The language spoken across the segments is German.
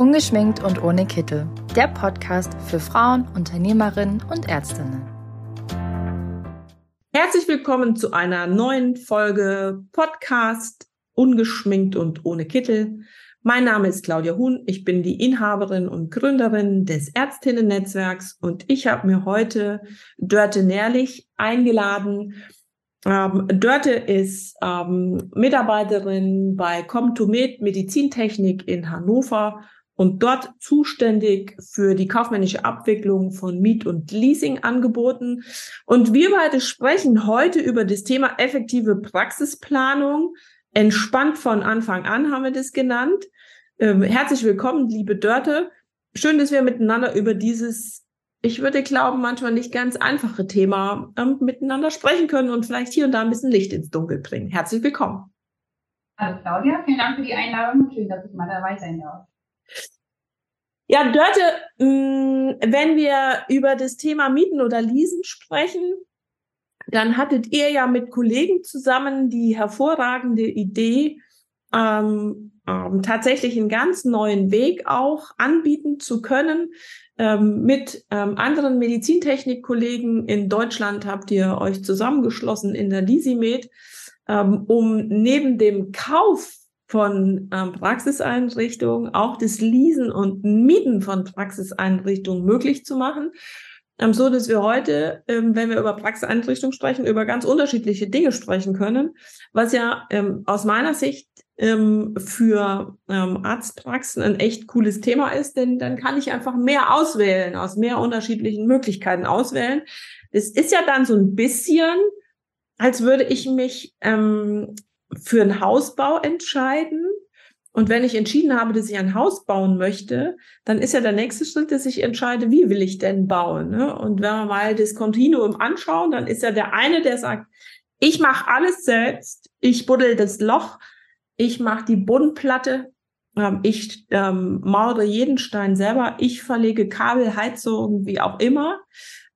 Ungeschminkt und ohne Kittel. Der Podcast für Frauen, Unternehmerinnen und Ärztinnen. Herzlich willkommen zu einer neuen Folge Podcast Ungeschminkt und ohne Kittel. Mein Name ist Claudia Huhn. Ich bin die Inhaberin und Gründerin des Ärztinnen-Netzwerks und ich habe mir heute Dörte Nährlich eingeladen. Ähm, Dörte ist ähm, Mitarbeiterin bei Comtomed Medizintechnik in Hannover und dort zuständig für die kaufmännische Abwicklung von Miet- und Leasingangeboten. Und wir beide sprechen heute über das Thema effektive Praxisplanung. Entspannt von Anfang an haben wir das genannt. Ähm, herzlich willkommen, liebe Dörte. Schön, dass wir miteinander über dieses, ich würde glauben, manchmal nicht ganz einfache Thema ähm, miteinander sprechen können und vielleicht hier und da ein bisschen Licht ins Dunkel bringen. Herzlich willkommen. Hallo Claudia, vielen Dank für die Einladung. Schön, dass ich mal dabei sein darf. Ja, Dörte, mm, wenn wir über das Thema Mieten oder Leasen sprechen, dann hattet ihr ja mit Kollegen zusammen die hervorragende Idee, ähm, ähm, tatsächlich einen ganz neuen Weg auch anbieten zu können. Ähm, mit ähm, anderen Medizintechnik-Kollegen in Deutschland habt ihr euch zusammengeschlossen in der Lisimed, ähm, um neben dem Kauf von ähm, Praxiseinrichtungen, auch das Leasen und Mieten von Praxiseinrichtungen möglich zu machen. Ähm, so dass wir heute, ähm, wenn wir über Praxiseinrichtungen sprechen, über ganz unterschiedliche Dinge sprechen können, was ja ähm, aus meiner Sicht ähm, für ähm, Arztpraxen ein echt cooles Thema ist, denn dann kann ich einfach mehr auswählen, aus mehr unterschiedlichen Möglichkeiten auswählen. Es ist ja dann so ein bisschen, als würde ich mich ähm, für einen Hausbau entscheiden. Und wenn ich entschieden habe, dass ich ein Haus bauen möchte, dann ist ja der nächste Schritt, dass ich entscheide, wie will ich denn bauen. Ne? Und wenn wir mal das Kontinuum anschauen, dann ist ja der eine, der sagt, ich mache alles selbst, ich buddel das Loch, ich mache die Bodenplatte, ähm, ich ähm, mauere jeden Stein selber, ich verlege Kabel, Heizung, wie auch immer.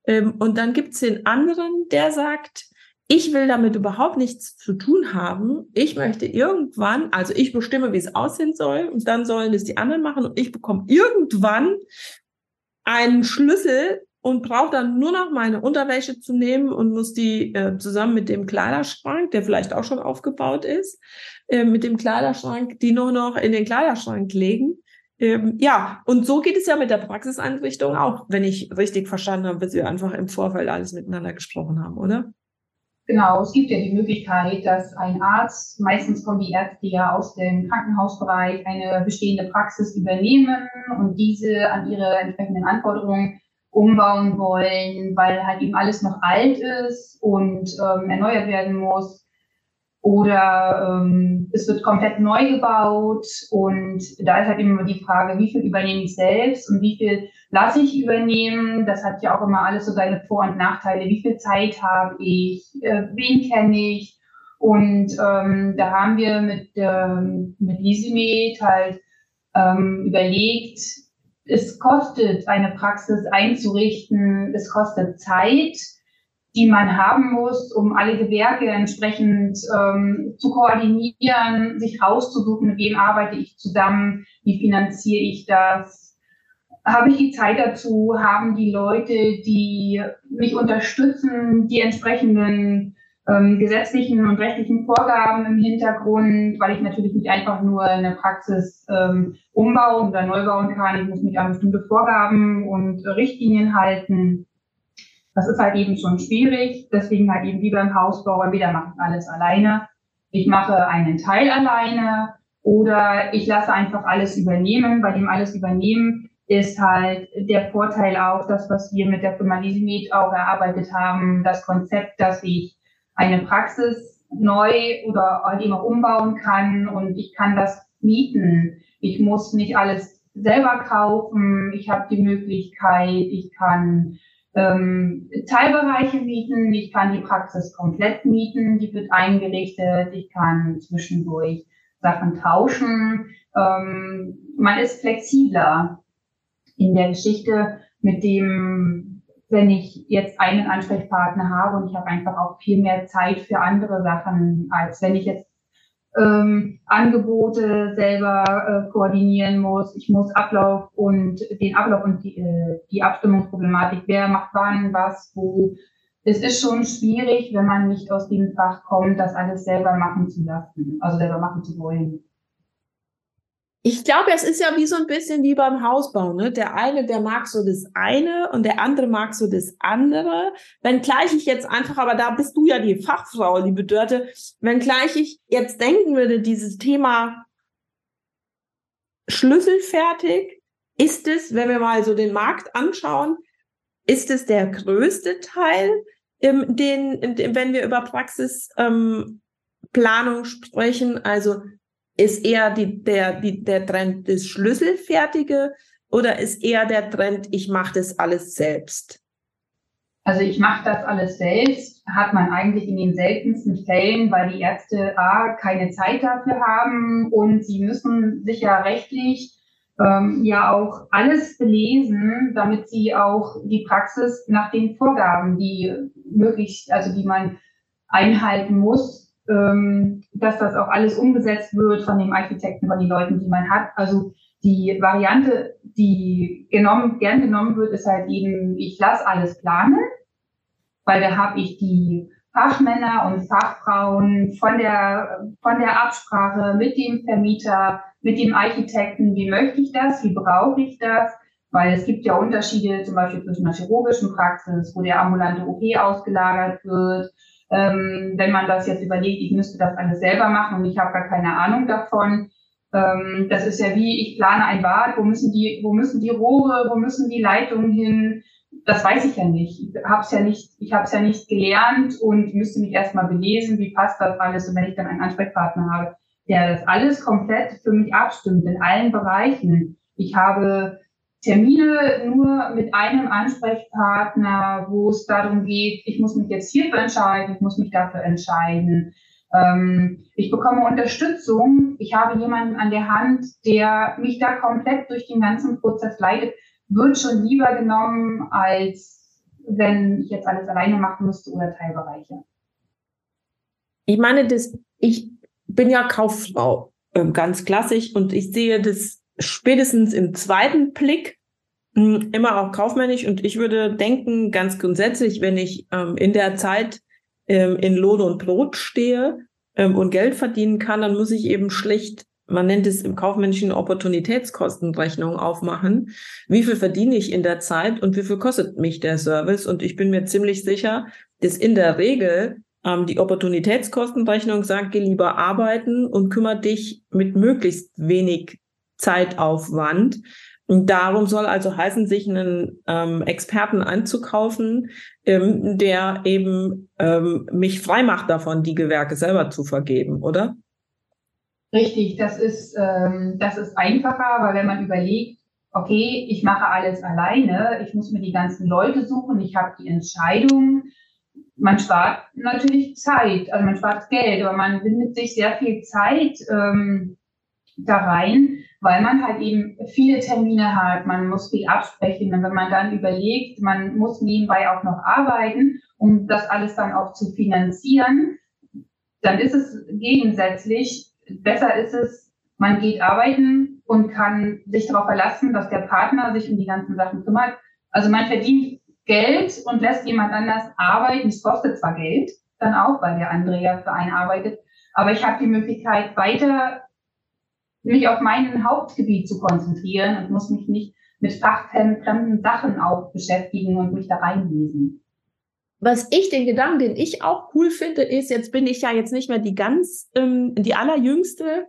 Ähm, und dann gibt's den anderen, der sagt, ich will damit überhaupt nichts zu tun haben. Ich möchte irgendwann, also ich bestimme, wie es aussehen soll, und dann sollen es die anderen machen und ich bekomme irgendwann einen Schlüssel und brauche dann nur noch meine Unterwäsche zu nehmen und muss die äh, zusammen mit dem Kleiderschrank, der vielleicht auch schon aufgebaut ist, äh, mit dem Kleiderschrank, die nur noch in den Kleiderschrank legen. Ähm, ja, und so geht es ja mit der Praxiseinrichtung auch, wenn ich richtig verstanden habe, bis wir einfach im Vorfeld alles miteinander gesprochen haben, oder? Genau, es gibt ja die Möglichkeit, dass ein Arzt, meistens kommen die Ärzte ja aus dem Krankenhausbereich, eine bestehende Praxis übernehmen und diese an ihre entsprechenden Anforderungen umbauen wollen, weil halt eben alles noch alt ist und ähm, erneuert werden muss. Oder ähm, es wird komplett neu gebaut und da ist halt immer die Frage, wie viel übernehme ich selbst und wie viel lasse ich übernehmen. Das hat ja auch immer alles so seine Vor- und Nachteile. Wie viel Zeit habe ich? Äh, wen kenne ich? Und ähm, da haben wir mit, ähm, mit Lisimed halt ähm, überlegt, es kostet eine Praxis einzurichten, es kostet Zeit die man haben muss, um alle Gewerke entsprechend ähm, zu koordinieren, sich rauszusuchen, mit wem arbeite ich zusammen, wie finanziere ich das, habe ich die Zeit dazu, haben die Leute, die mich unterstützen, die entsprechenden ähm, gesetzlichen und rechtlichen Vorgaben im Hintergrund, weil ich natürlich nicht einfach nur eine Praxis ähm, umbauen oder neu bauen kann. Ich muss mich an bestimmte Vorgaben und Richtlinien halten. Das ist halt eben schon schwierig. Deswegen halt eben wie beim Hausbau, entweder mache alles alleine, ich mache einen Teil alleine oder ich lasse einfach alles übernehmen. Bei dem alles übernehmen ist halt der Vorteil auch, das, was wir mit der Firma Lisimed auch erarbeitet haben, das Konzept, dass ich eine Praxis neu oder halt eben umbauen kann und ich kann das mieten. Ich muss nicht alles selber kaufen. Ich habe die Möglichkeit, ich kann ähm, Teilbereiche mieten. Ich kann die Praxis komplett mieten, die wird eingerichtet. Ich kann zwischendurch Sachen tauschen. Ähm, man ist flexibler in der Geschichte mit dem, wenn ich jetzt einen Ansprechpartner habe und ich habe einfach auch viel mehr Zeit für andere Sachen, als wenn ich jetzt ähm, Angebote selber äh, koordinieren muss. Ich muss Ablauf und den Ablauf und die, äh, die Abstimmungsproblematik, wer macht wann, was, wo. Es ist schon schwierig, wenn man nicht aus dem Fach kommt, das alles selber machen zu lassen, also selber machen zu wollen. Ich glaube, es ist ja wie so ein bisschen wie beim Hausbau. Ne? Der eine, der mag so das eine und der andere mag so das andere. Wenngleich ich jetzt einfach, aber da bist du ja die Fachfrau, liebe Dörte, wenngleich ich jetzt denken würde, dieses Thema schlüsselfertig, ist es, wenn wir mal so den Markt anschauen, ist es der größte Teil, im, den, wenn wir über Praxisplanung ähm, sprechen? Also ist eher die, der, die, der Trend das Schlüsselfertige oder ist eher der Trend, ich mache das alles selbst? Also ich mache das alles selbst, hat man eigentlich in den seltensten Fällen, weil die Ärzte A keine Zeit dafür haben und sie müssen sich ja rechtlich ähm, ja auch alles belesen, damit sie auch die Praxis nach den Vorgaben, die möglichst, also die man einhalten muss, ähm, dass das auch alles umgesetzt wird von dem Architekten, von den Leuten, die man hat. Also die Variante, die genommen, gern genommen wird, ist halt eben, ich lasse alles planen, weil da habe ich die Fachmänner und Fachfrauen von der, von der Absprache mit dem Vermieter, mit dem Architekten, wie möchte ich das, wie brauche ich das, weil es gibt ja Unterschiede zum Beispiel zwischen einer chirurgischen Praxis, wo der ambulante OP ausgelagert wird, ähm, wenn man das jetzt überlegt, ich müsste das alles selber machen und ich habe gar keine Ahnung davon. Ähm, das ist ja wie, ich plane ein Bad, wo müssen die, wo müssen die Rohre, wo müssen die Leitungen hin? Das weiß ich ja nicht. Ich habe es ja nicht, ich habe es ja nicht gelernt und müsste mich erstmal belesen, wie passt das alles. Und wenn ich dann einen Ansprechpartner habe, der das alles komplett für mich abstimmt in allen Bereichen. Ich habe Termine nur mit einem Ansprechpartner, wo es darum geht, ich muss mich jetzt hierfür entscheiden, ich muss mich dafür entscheiden. Ähm, ich bekomme Unterstützung. Ich habe jemanden an der Hand, der mich da komplett durch den ganzen Prozess leitet, wird schon lieber genommen, als wenn ich jetzt alles alleine machen müsste oder Teilbereiche. Ich meine, das, ich bin ja Kauffrau, ähm, ganz klassisch, und ich sehe das spätestens im zweiten Blick hm, immer auch kaufmännisch und ich würde denken, ganz grundsätzlich, wenn ich ähm, in der Zeit ähm, in Lohn und Brot stehe ähm, und Geld verdienen kann, dann muss ich eben schlicht, man nennt es im kaufmännischen Opportunitätskostenrechnung aufmachen. Wie viel verdiene ich in der Zeit und wie viel kostet mich der Service? Und ich bin mir ziemlich sicher, dass in der Regel ähm, die Opportunitätskostenrechnung sagt, geh lieber arbeiten und kümmere dich mit möglichst wenig Zeitaufwand. Und darum soll also heißen, sich einen ähm, Experten anzukaufen, ähm, der eben ähm, mich frei macht davon, die Gewerke selber zu vergeben, oder? Richtig, das ist, ähm, das ist einfacher, weil wenn man überlegt, okay, ich mache alles alleine, ich muss mir die ganzen Leute suchen, ich habe die Entscheidung, man spart natürlich Zeit, also man spart Geld, aber man bindet sich sehr viel Zeit ähm, da rein weil man halt eben viele Termine hat, man muss viel absprechen und wenn man dann überlegt, man muss nebenbei auch noch arbeiten, um das alles dann auch zu finanzieren, dann ist es gegensätzlich, besser ist es, man geht arbeiten und kann sich darauf verlassen, dass der Partner sich um die ganzen Sachen kümmert. Also man verdient Geld und lässt jemand anders arbeiten. Es kostet zwar Geld, dann auch, weil der andere ja für einen arbeitet, aber ich habe die Möglichkeit, weiter mich auf mein Hauptgebiet zu konzentrieren und muss mich nicht mit fachfremden Sachen auch beschäftigen und mich da reinlesen. Was ich, den Gedanken, den ich auch cool finde, ist, jetzt bin ich ja jetzt nicht mehr die ganz, ähm, die allerjüngste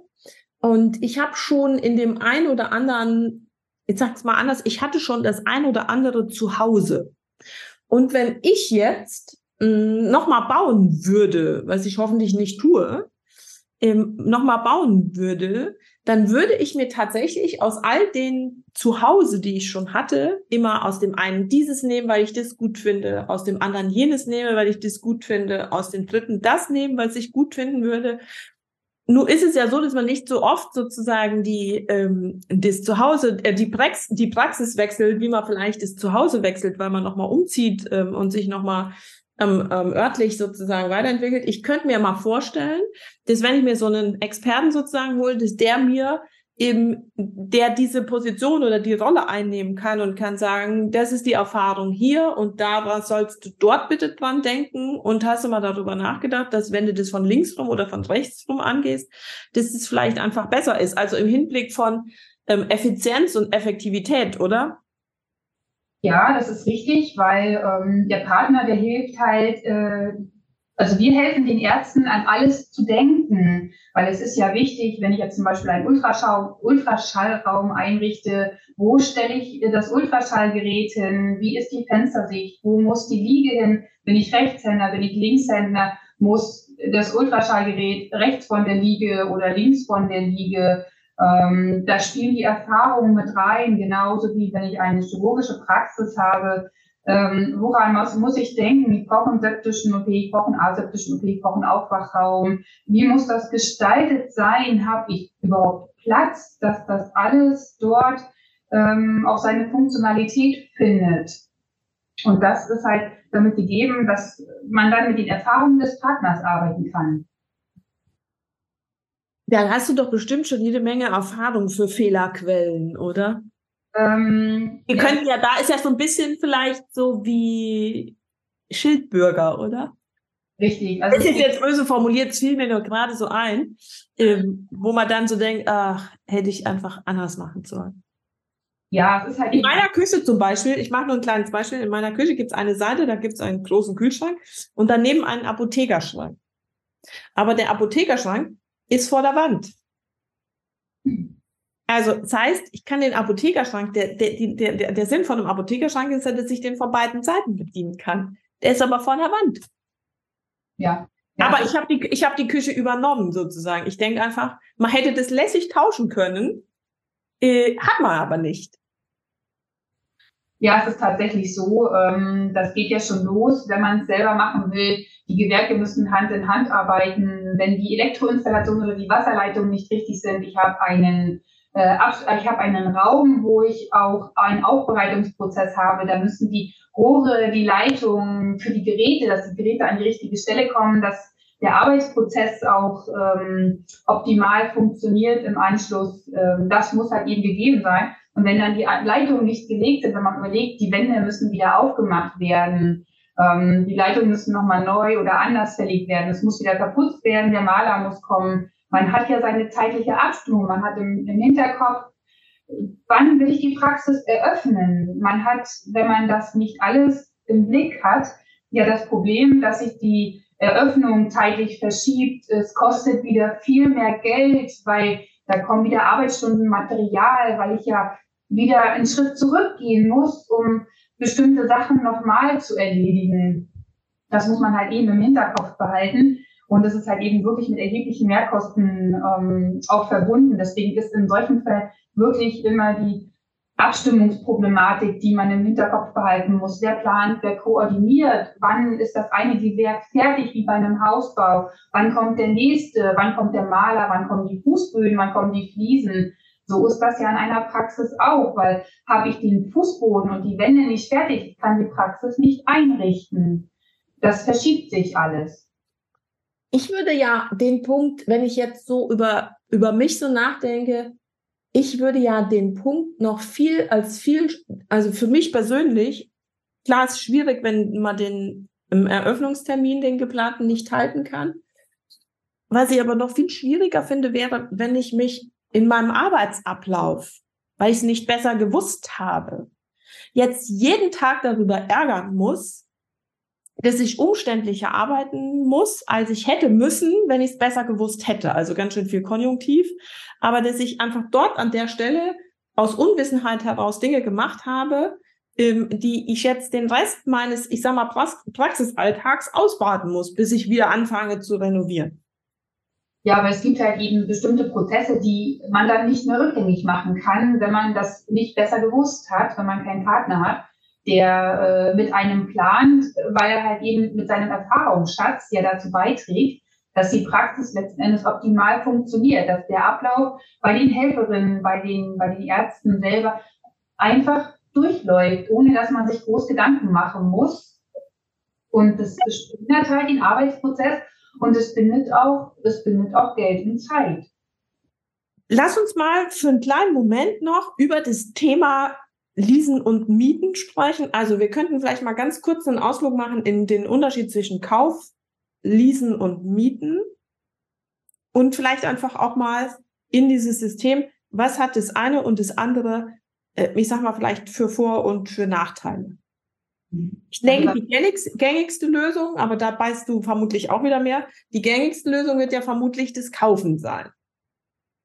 und ich habe schon in dem einen oder anderen, jetzt sag's mal anders, ich hatte schon das ein oder andere zu Hause. Und wenn ich jetzt ähm, nochmal bauen würde, was ich hoffentlich nicht tue, ähm, nochmal bauen würde, dann würde ich mir tatsächlich aus all den Zuhause, die ich schon hatte, immer aus dem einen dieses nehmen, weil ich das gut finde, aus dem anderen jenes nehme, weil ich das gut finde, aus dem dritten das nehmen, weil ich gut finden würde. Nur ist es ja so, dass man nicht so oft sozusagen die ähm, das Zuhause, äh, die, Prax die Praxis wechselt, wie man vielleicht das Zuhause wechselt, weil man nochmal umzieht ähm, und sich nochmal ähm, ähm, örtlich sozusagen weiterentwickelt. Ich könnte mir mal vorstellen, dass wenn ich mir so einen Experten sozusagen hole, dass der mir eben, der diese Position oder die Rolle einnehmen kann und kann sagen, das ist die Erfahrung hier und da sollst du dort bitte dran denken und hast du mal darüber nachgedacht, dass wenn du das von links rum oder von rechts rum angehst, dass es vielleicht einfach besser ist. Also im Hinblick von ähm, Effizienz und Effektivität, oder? Ja, das ist richtig, weil ähm, der Partner, der hilft halt, äh, also wir helfen den Ärzten an alles zu denken, weil es ist ja wichtig, wenn ich jetzt zum Beispiel einen Ultraschall, Ultraschallraum einrichte, wo stelle ich das Ultraschallgerät hin, wie ist die Fenstersicht, wo muss die Liege hin, bin ich Rechtshänder, bin ich Linkshänder, muss das Ultraschallgerät rechts von der Liege oder links von der Liege ähm, da spielen die Erfahrungen mit rein, genauso wie wenn ich eine chirurgische Praxis habe. Ähm, woran muss, muss ich denken? Ich brauche einen septischen OP, ich brauche einen aseptischen OP, ich brauche einen Aufwachraum. Wie muss das gestaltet sein? Habe ich überhaupt Platz, dass das alles dort ähm, auch seine Funktionalität findet? Und das ist halt damit gegeben, dass man dann mit den Erfahrungen des Partners arbeiten kann. Dann hast du doch bestimmt schon jede Menge Erfahrung für Fehlerquellen, oder? Ähm, Wir ja. können ja, da ist ja so ein bisschen vielleicht so wie Schildbürger, oder? Richtig. Also das ist jetzt böse formuliert, es fiel mir nur gerade so ein, ähm, wo man dann so denkt, ach, hätte ich einfach anders machen sollen. Ja, es ist halt. In meiner Küche zum Beispiel, ich mache nur ein kleines Beispiel, in meiner Küche gibt es eine Seite, da gibt es einen großen Kühlschrank und daneben einen Apothekerschrank. Aber der Apothekerschrank ist vor der Wand. Also, das heißt, ich kann den Apothekerschrank, der, der, der, der Sinn von einem Apothekerschrank ist ja, dass ich den von beiden Seiten bedienen kann. Der ist aber vor der Wand. Ja. ja aber ich habe die, ich hab die Küche übernommen, sozusagen. Ich denke einfach, man hätte das lässig tauschen können, äh, hat man aber nicht. Ja, es ist tatsächlich so. Ähm, das geht ja schon los, wenn man es selber machen will. Die Gewerke müssen Hand in Hand arbeiten. Wenn die Elektroinstallation oder die Wasserleitungen nicht richtig sind, ich habe einen äh, ich habe einen Raum, wo ich auch einen Aufbereitungsprozess habe. Da müssen die Rohre, die Leitungen für die Geräte, dass die Geräte an die richtige Stelle kommen, dass der Arbeitsprozess auch ähm, optimal funktioniert im Anschluss. Ähm, das muss halt eben gegeben sein. Und wenn dann die Leitungen nicht gelegt sind, wenn man überlegt, die Wände müssen wieder aufgemacht werden, ähm, die Leitungen müssen nochmal neu oder anders verlegt werden, es muss wieder verputzt werden, der Maler muss kommen. Man hat ja seine zeitliche Abstimmung, man hat im, im Hinterkopf, wann will ich die Praxis eröffnen? Man hat, wenn man das nicht alles im Blick hat, ja das Problem, dass sich die Eröffnung zeitlich verschiebt. Es kostet wieder viel mehr Geld, weil da kommen wieder Arbeitsstunden, Material, weil ich ja wieder einen Schritt zurückgehen muss, um bestimmte Sachen nochmal zu erledigen. Das muss man halt eben im Hinterkopf behalten. Und es ist halt eben wirklich mit erheblichen Mehrkosten ähm, auch verbunden. Deswegen ist in solchen Fällen wirklich immer die Abstimmungsproblematik, die man im Hinterkopf behalten muss. Wer plant, wer koordiniert? Wann ist das eine Gewerk fertig, wie bei einem Hausbau? Wann kommt der nächste? Wann kommt der Maler? Wann kommen die Fußböden? Wann kommen die Fliesen? So ist das ja in einer Praxis auch, weil habe ich den Fußboden und die Wände nicht fertig, kann die Praxis nicht einrichten. Das verschiebt sich alles. Ich würde ja den Punkt, wenn ich jetzt so über, über mich so nachdenke, ich würde ja den Punkt noch viel als viel, also für mich persönlich, klar ist schwierig, wenn man den im Eröffnungstermin, den geplanten, nicht halten kann. Was ich aber noch viel schwieriger finde, wäre, wenn ich mich in meinem Arbeitsablauf, weil ich es nicht besser gewusst habe, jetzt jeden Tag darüber ärgern muss, dass ich umständlicher arbeiten muss, als ich hätte müssen, wenn ich es besser gewusst hätte. Also ganz schön viel Konjunktiv. Aber dass ich einfach dort an der Stelle aus Unwissenheit heraus Dinge gemacht habe, ähm, die ich jetzt den Rest meines, ich sag mal, Praxisalltags ausbaden muss, bis ich wieder anfange zu renovieren. Ja, aber es gibt halt eben bestimmte Prozesse, die man dann nicht mehr rückgängig machen kann, wenn man das nicht besser gewusst hat, wenn man keinen Partner hat, der äh, mit einem plant, weil er halt eben mit seinem Erfahrungsschatz ja dazu beiträgt, dass die Praxis letzten Endes optimal funktioniert, dass der Ablauf bei den Helferinnen, bei den, bei den Ärzten selber einfach durchläuft, ohne dass man sich groß Gedanken machen muss, Und das behindert halt den Arbeitsprozess und es bindet auch, es bindet auch Geld und Zeit. Lass uns mal für einen kleinen Moment noch über das Thema Leasen und Mieten sprechen. Also wir könnten vielleicht mal ganz kurz einen Ausflug machen in den Unterschied zwischen Kauf, Leasen und Mieten. Und vielleicht einfach auch mal in dieses System, was hat das eine und das andere, äh, ich sag mal vielleicht für Vor- und für Nachteile. Ich denke, die gängigste Lösung, aber da beißt du vermutlich auch wieder mehr, die gängigste Lösung wird ja vermutlich das Kaufen sein.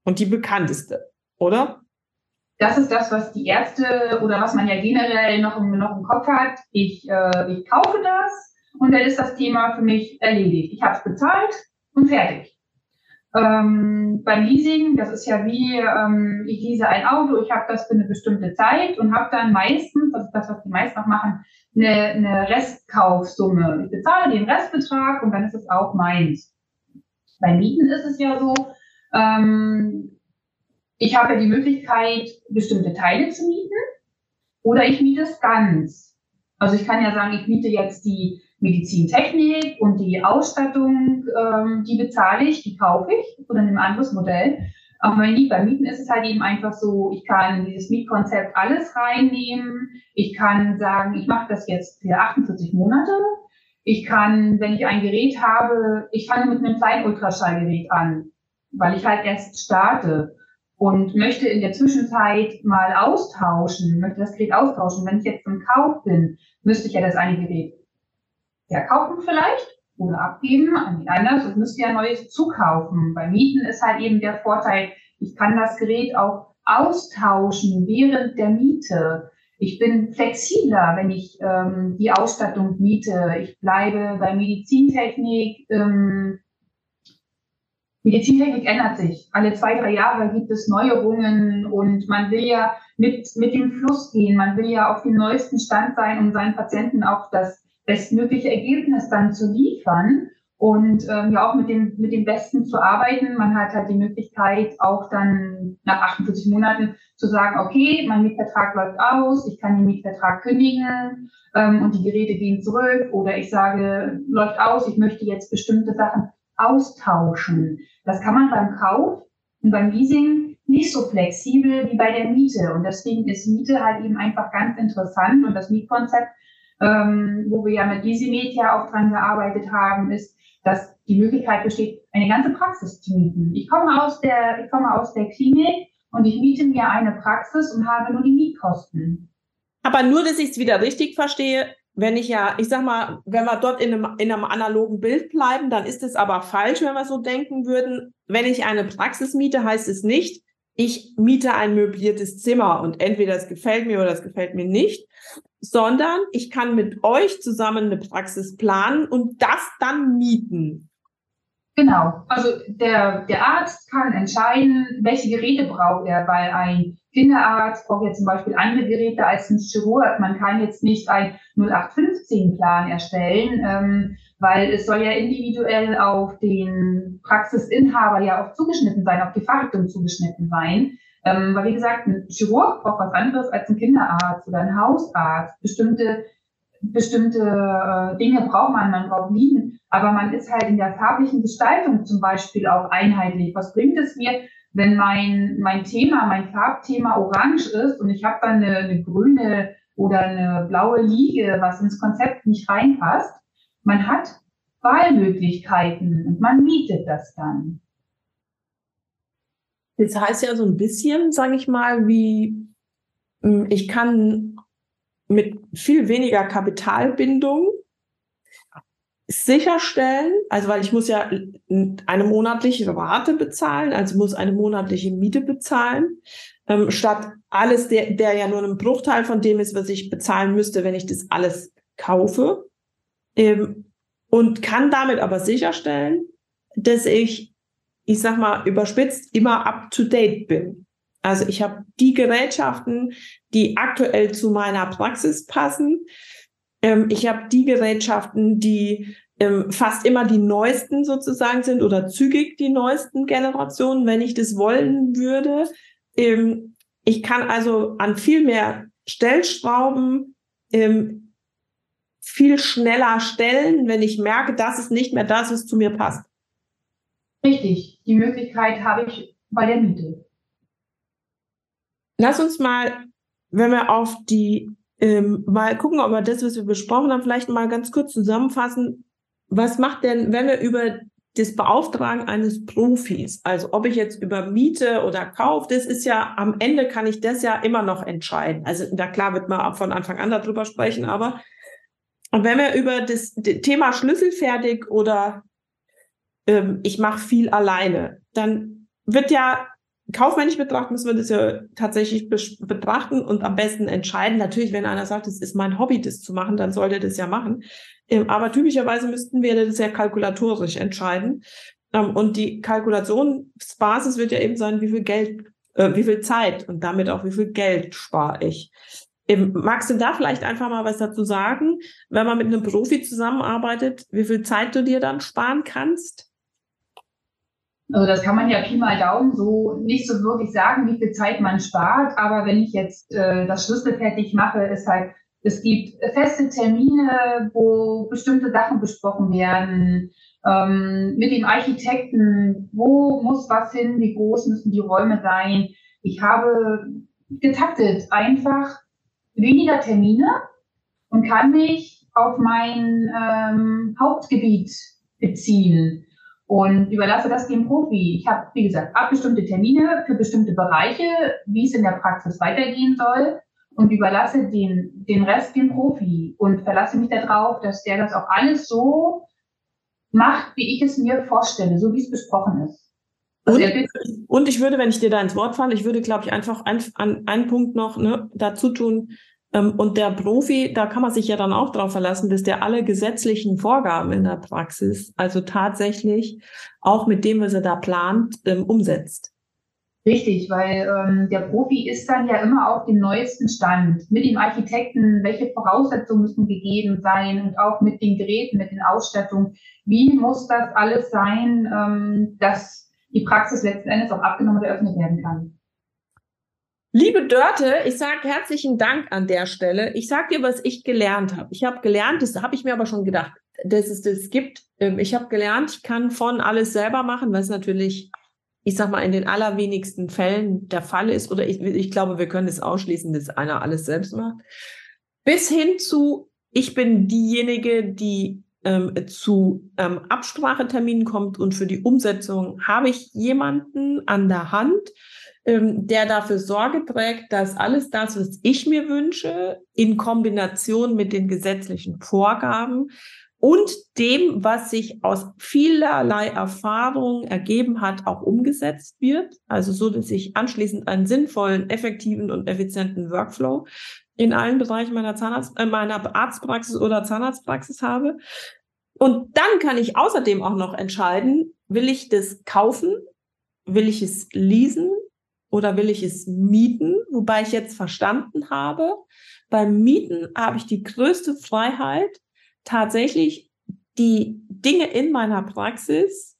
Und die bekannteste, oder? Das ist das, was die Ärzte oder was man ja generell noch im, noch im Kopf hat. Ich, äh, ich kaufe das und dann ist das Thema für mich erledigt. Ich habe es bezahlt und fertig. Ähm, beim Leasing, das ist ja wie, ähm, ich lease ein Auto, ich habe das für eine bestimmte Zeit und habe dann meistens, das ist das, was die meisten noch machen, eine, eine Restkaufsumme. Ich bezahle den Restbetrag und dann ist es auch meins. Bei Mieten ist es ja so, ähm, ich habe ja die Möglichkeit, bestimmte Teile zu mieten oder ich miete es ganz. Also ich kann ja sagen, ich miete jetzt die Medizintechnik und die Ausstattung, ähm, die bezahle ich, die kaufe ich oder nehme ein anderes Modell. Aber bei Mieten ist es halt eben einfach so, ich kann in dieses Mietkonzept alles reinnehmen. Ich kann sagen, ich mache das jetzt für 48 Monate. Ich kann, wenn ich ein Gerät habe, ich fange mit einem kleinen Ultraschallgerät an, weil ich halt erst starte und möchte in der Zwischenzeit mal austauschen, möchte das Gerät austauschen. Wenn ich jetzt im Kauf bin, müsste ich ja das eine Gerät verkaufen vielleicht oder abgeben an die anders und müsste ja neues zukaufen. Bei Mieten ist halt eben der Vorteil, ich kann das Gerät auch austauschen während der Miete. Ich bin flexibler, wenn ich ähm, die Ausstattung miete. Ich bleibe bei Medizintechnik. Ähm, Medizintechnik ändert sich. Alle zwei, drei Jahre gibt es Neuerungen und man will ja mit, mit dem Fluss gehen. Man will ja auf dem neuesten Stand sein, um seinen Patienten auch das bestmögliche Ergebnis dann zu liefern und ähm, ja auch mit dem, mit dem Besten zu arbeiten. Man hat halt die Möglichkeit, auch dann nach 48 Monaten zu sagen, okay, mein Mietvertrag läuft aus, ich kann den Mietvertrag kündigen ähm, und die Geräte gehen zurück oder ich sage, läuft aus, ich möchte jetzt bestimmte Sachen austauschen. Das kann man beim Kauf und beim Leasing nicht so flexibel wie bei der Miete. Und deswegen ist Miete halt eben einfach ganz interessant und das Mietkonzept ähm, wo wir ja mit Easymed ja auch dran gearbeitet haben, ist, dass die Möglichkeit besteht, eine ganze Praxis zu mieten. Ich komme aus der, ich komme aus der Klinik und ich miete mir eine Praxis und habe nur die Mietkosten. Aber nur, dass ich es wieder richtig verstehe, wenn ich ja, ich sag mal, wenn wir dort in einem, in einem analogen Bild bleiben, dann ist es aber falsch, wenn wir so denken würden. Wenn ich eine Praxis miete, heißt es nicht, ich miete ein möbliertes Zimmer und entweder es gefällt mir oder es gefällt mir nicht, sondern ich kann mit euch zusammen eine Praxis planen und das dann mieten. Genau, also der, der Arzt kann entscheiden, welche Geräte braucht er, weil ein Kinderarzt braucht ja zum Beispiel andere Geräte als ein Chirurg. Man kann jetzt nicht ein 0815-Plan erstellen, ähm, weil es soll ja individuell auf den Praxisinhaber ja auch zugeschnitten sein, auf die Fachrichtung zugeschnitten sein. Ähm, weil wie gesagt, ein Chirurg braucht was anderes als ein Kinderarzt oder ein Hausarzt. Bestimmte, bestimmte äh, Dinge braucht man, man braucht Linien, aber man ist halt in der farblichen Gestaltung zum Beispiel auch einheitlich. Was bringt es mir, wenn mein, mein Thema, mein Farbthema orange ist und ich habe dann eine, eine grüne oder eine blaue Liege, was ins Konzept nicht reinpasst? Man hat Wahlmöglichkeiten und man mietet das dann. Das heißt ja so ein bisschen, sage ich mal, wie hm, ich kann mit viel weniger Kapitalbindung sicherstellen, also weil ich muss ja eine monatliche Rate bezahlen, also muss eine monatliche Miete bezahlen, ähm, statt alles, der, der ja nur ein Bruchteil von dem ist, was ich bezahlen müsste, wenn ich das alles kaufe. Ähm, und kann damit aber sicherstellen, dass ich ich sag mal, überspitzt immer up to date bin. Also ich habe die Gerätschaften, die aktuell zu meiner Praxis passen. Ähm, ich habe die Gerätschaften, die ähm, fast immer die neuesten sozusagen sind oder zügig die neuesten Generationen, wenn ich das wollen würde. Ähm, ich kann also an viel mehr Stellschrauben ähm, viel schneller stellen, wenn ich merke, dass es nicht mehr das, was zu mir passt. Richtig. Die Möglichkeit habe ich bei der Miete. Lass uns mal, wenn wir auf die, ähm, mal gucken, ob wir das, was wir besprochen haben, vielleicht mal ganz kurz zusammenfassen. Was macht denn, wenn wir über das Beauftragen eines Profis, also ob ich jetzt über Miete oder Kauf, das ist ja, am Ende kann ich das ja immer noch entscheiden. Also, na klar wird man von Anfang an darüber sprechen, aber wenn wir über das Thema schlüsselfertig oder ähm, ich mache viel alleine, dann wird ja kaufmännisch betrachtet, müssen wir das ja tatsächlich betrachten und am besten entscheiden. Natürlich, wenn einer sagt, es ist mein Hobby, das zu machen, dann sollte das ja machen. Ähm, aber typischerweise müssten wir das ja kalkulatorisch entscheiden. Ähm, und die Kalkulationsbasis wird ja eben sein, wie viel Geld, äh, wie viel Zeit und damit auch wie viel Geld spare ich. Ähm, magst du da vielleicht einfach mal was dazu sagen, wenn man mit einem Profi zusammenarbeitet, wie viel Zeit du dir dann sparen kannst? Also das kann man ja Pi mal Daumen so nicht so wirklich sagen, wie viel Zeit man spart. Aber wenn ich jetzt äh, das Schlüssel fertig mache, ist halt, es gibt feste Termine, wo bestimmte Sachen besprochen werden. Ähm, mit dem Architekten, wo muss was hin, wie groß müssen die Räume sein. Ich habe getaktet einfach weniger Termine und kann mich auf mein ähm, Hauptgebiet beziehen und überlasse das dem Profi. Ich habe, wie gesagt, abgestimmte Termine für bestimmte Bereiche, wie es in der Praxis weitergehen soll und überlasse den, den Rest dem Profi und verlasse mich darauf, dass der das auch alles so macht, wie ich es mir vorstelle, so wie es besprochen ist. Also und, und, ich würde, wenn ich dir da ins Wort falle, ich würde, glaube ich, einfach ein, einen Punkt noch ne, dazu tun, und der Profi, da kann man sich ja dann auch darauf verlassen, dass der alle gesetzlichen Vorgaben in der Praxis, also tatsächlich auch mit dem, was er da plant, ähm, umsetzt. Richtig, weil ähm, der Profi ist dann ja immer auf dem neuesten Stand. Mit dem Architekten, welche Voraussetzungen müssen gegeben sein und auch mit den Geräten, mit den Ausstattungen. Wie muss das alles sein, ähm, dass die Praxis letzten Endes auch abgenommen und eröffnet werden kann? Liebe Dörte, ich sage herzlichen Dank an der Stelle. Ich sage dir, was ich gelernt habe. Ich habe gelernt, das habe ich mir aber schon gedacht, dass es das gibt. Ähm, ich habe gelernt, ich kann von alles selber machen, was natürlich, ich sag mal, in den allerwenigsten Fällen der Fall ist. Oder ich, ich glaube, wir können es ausschließen, dass einer alles selbst macht. Bis hin zu, ich bin diejenige, die ähm, zu ähm, Abspracheterminen kommt und für die Umsetzung habe ich jemanden an der Hand, ähm, der dafür Sorge trägt, dass alles das, was ich mir wünsche, in Kombination mit den gesetzlichen Vorgaben und dem, was sich aus vielerlei Erfahrung ergeben hat, auch umgesetzt wird. Also so, dass ich anschließend einen sinnvollen, effektiven und effizienten Workflow in allen Bereichen meiner Zahnarzt, äh, meiner Arztpraxis oder Zahnarztpraxis habe. Und dann kann ich außerdem auch noch entscheiden, will ich das kaufen? Will ich es leasen? Oder will ich es mieten? Wobei ich jetzt verstanden habe, beim Mieten habe ich die größte Freiheit, tatsächlich die Dinge in meiner Praxis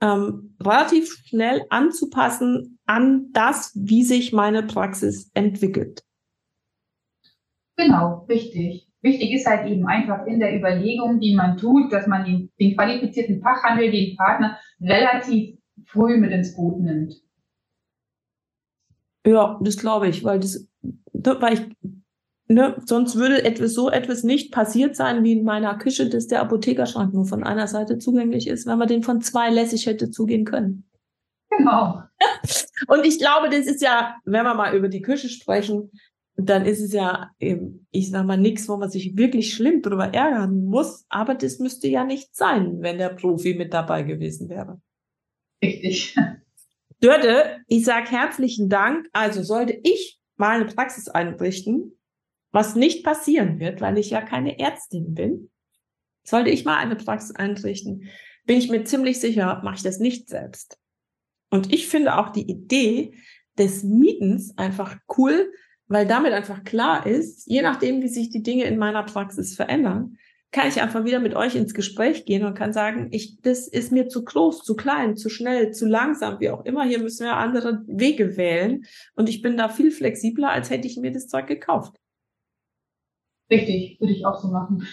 ähm, relativ schnell anzupassen an das, wie sich meine Praxis entwickelt. Genau, richtig. Wichtig ist halt eben einfach in der Überlegung, die man tut, dass man den, den qualifizierten Fachhandel, den Partner relativ früh mit ins Boot nimmt. Ja, das glaube ich, weil das, weil ich, ne, sonst würde etwas so etwas nicht passiert sein wie in meiner Küche, dass der Apothekerschrank nur von einer Seite zugänglich ist, wenn man den von zwei lässig hätte zugehen können. Genau. Und ich glaube, das ist ja, wenn wir mal über die Küche sprechen, dann ist es ja, eben, ich sag mal, nichts, wo man sich wirklich schlimm drüber ärgern muss. Aber das müsste ja nicht sein, wenn der Profi mit dabei gewesen wäre. Richtig. Dörte, ich sage herzlichen Dank. Also sollte ich mal eine Praxis einrichten, was nicht passieren wird, weil ich ja keine Ärztin bin, sollte ich mal eine Praxis einrichten, bin ich mir ziemlich sicher, mache ich das nicht selbst. Und ich finde auch die Idee des Mietens einfach cool, weil damit einfach klar ist, je nachdem, wie sich die Dinge in meiner Praxis verändern, kann ich einfach wieder mit euch ins Gespräch gehen und kann sagen, ich, das ist mir zu groß, zu klein, zu schnell, zu langsam, wie auch immer. Hier müssen wir andere Wege wählen. Und ich bin da viel flexibler, als hätte ich mir das Zeug gekauft. Richtig, würde ich auch so machen.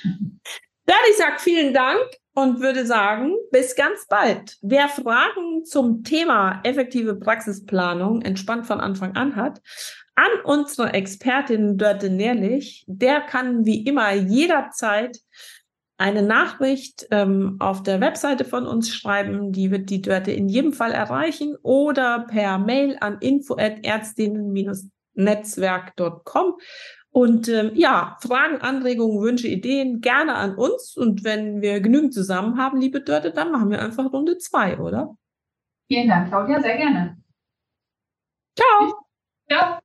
Dann ich sage vielen Dank und würde sagen, bis ganz bald. Wer Fragen zum Thema effektive Praxisplanung entspannt von Anfang an hat, an unsere Expertin Dörte Nährlich, der kann wie immer jederzeit eine Nachricht ähm, auf der Webseite von uns schreiben. Die wird die Dörte in jedem Fall erreichen oder per Mail an info@ärztinnen-netzwerk.com und ähm, ja, Fragen, Anregungen, Wünsche, Ideen gerne an uns. Und wenn wir genügend zusammen haben, liebe Dörte, dann machen wir einfach Runde zwei, oder? Vielen Dank, Claudia, sehr gerne. Ciao. Ciao.